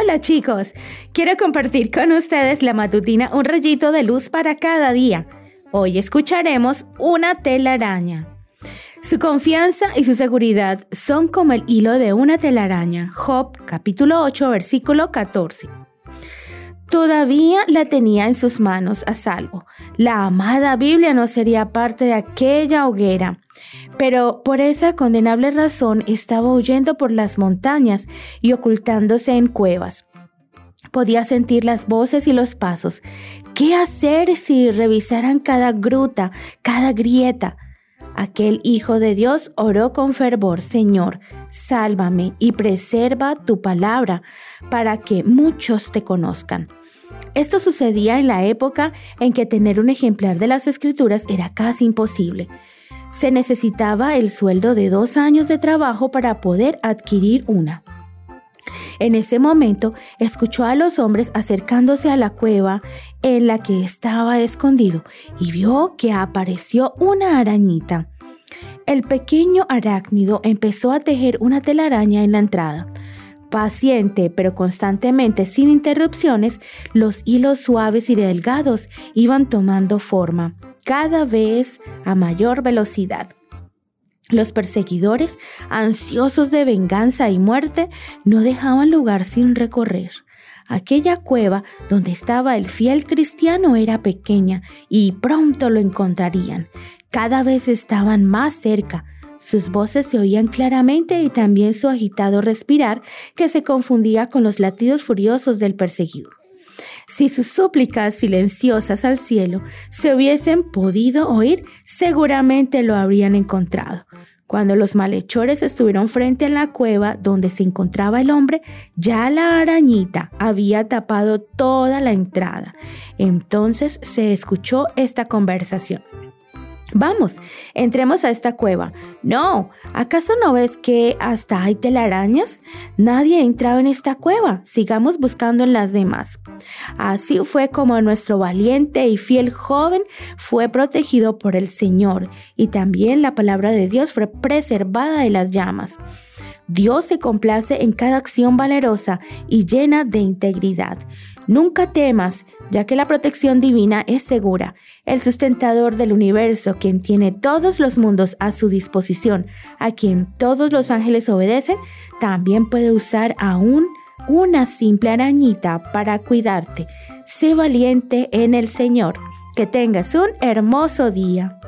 Hola chicos, quiero compartir con ustedes la matutina Un rayito de luz para cada día. Hoy escucharemos una telaraña. Su confianza y su seguridad son como el hilo de una telaraña. Job capítulo 8 versículo 14. Todavía la tenía en sus manos a salvo. La amada Biblia no sería parte de aquella hoguera, pero por esa condenable razón estaba huyendo por las montañas y ocultándose en cuevas. Podía sentir las voces y los pasos. ¿Qué hacer si revisaran cada gruta, cada grieta? Aquel Hijo de Dios oró con fervor, Señor, sálvame y preserva tu palabra para que muchos te conozcan. Esto sucedía en la época en que tener un ejemplar de las escrituras era casi imposible. Se necesitaba el sueldo de dos años de trabajo para poder adquirir una. En ese momento escuchó a los hombres acercándose a la cueva en la que estaba escondido y vio que apareció una arañita. El pequeño arácnido empezó a tejer una telaraña en la entrada. Paciente, pero constantemente sin interrupciones, los hilos suaves y delgados iban tomando forma, cada vez a mayor velocidad. Los perseguidores, ansiosos de venganza y muerte, no dejaban lugar sin recorrer. Aquella cueva donde estaba el fiel cristiano era pequeña y pronto lo encontrarían. Cada vez estaban más cerca, sus voces se oían claramente y también su agitado respirar que se confundía con los latidos furiosos del perseguidor. Si sus súplicas silenciosas al cielo se hubiesen podido oír, seguramente lo habrían encontrado. Cuando los malhechores estuvieron frente a la cueva donde se encontraba el hombre, ya la arañita había tapado toda la entrada. Entonces se escuchó esta conversación. Vamos, entremos a esta cueva. No, ¿acaso no ves que hasta hay telarañas? Nadie ha entrado en esta cueva. Sigamos buscando en las demás. Así fue como nuestro valiente y fiel joven fue protegido por el Señor y también la palabra de Dios fue preservada de las llamas. Dios se complace en cada acción valerosa y llena de integridad. Nunca temas, ya que la protección divina es segura. El sustentador del universo, quien tiene todos los mundos a su disposición, a quien todos los ángeles obedecen, también puede usar aún una simple arañita para cuidarte. Sé valiente en el Señor. Que tengas un hermoso día.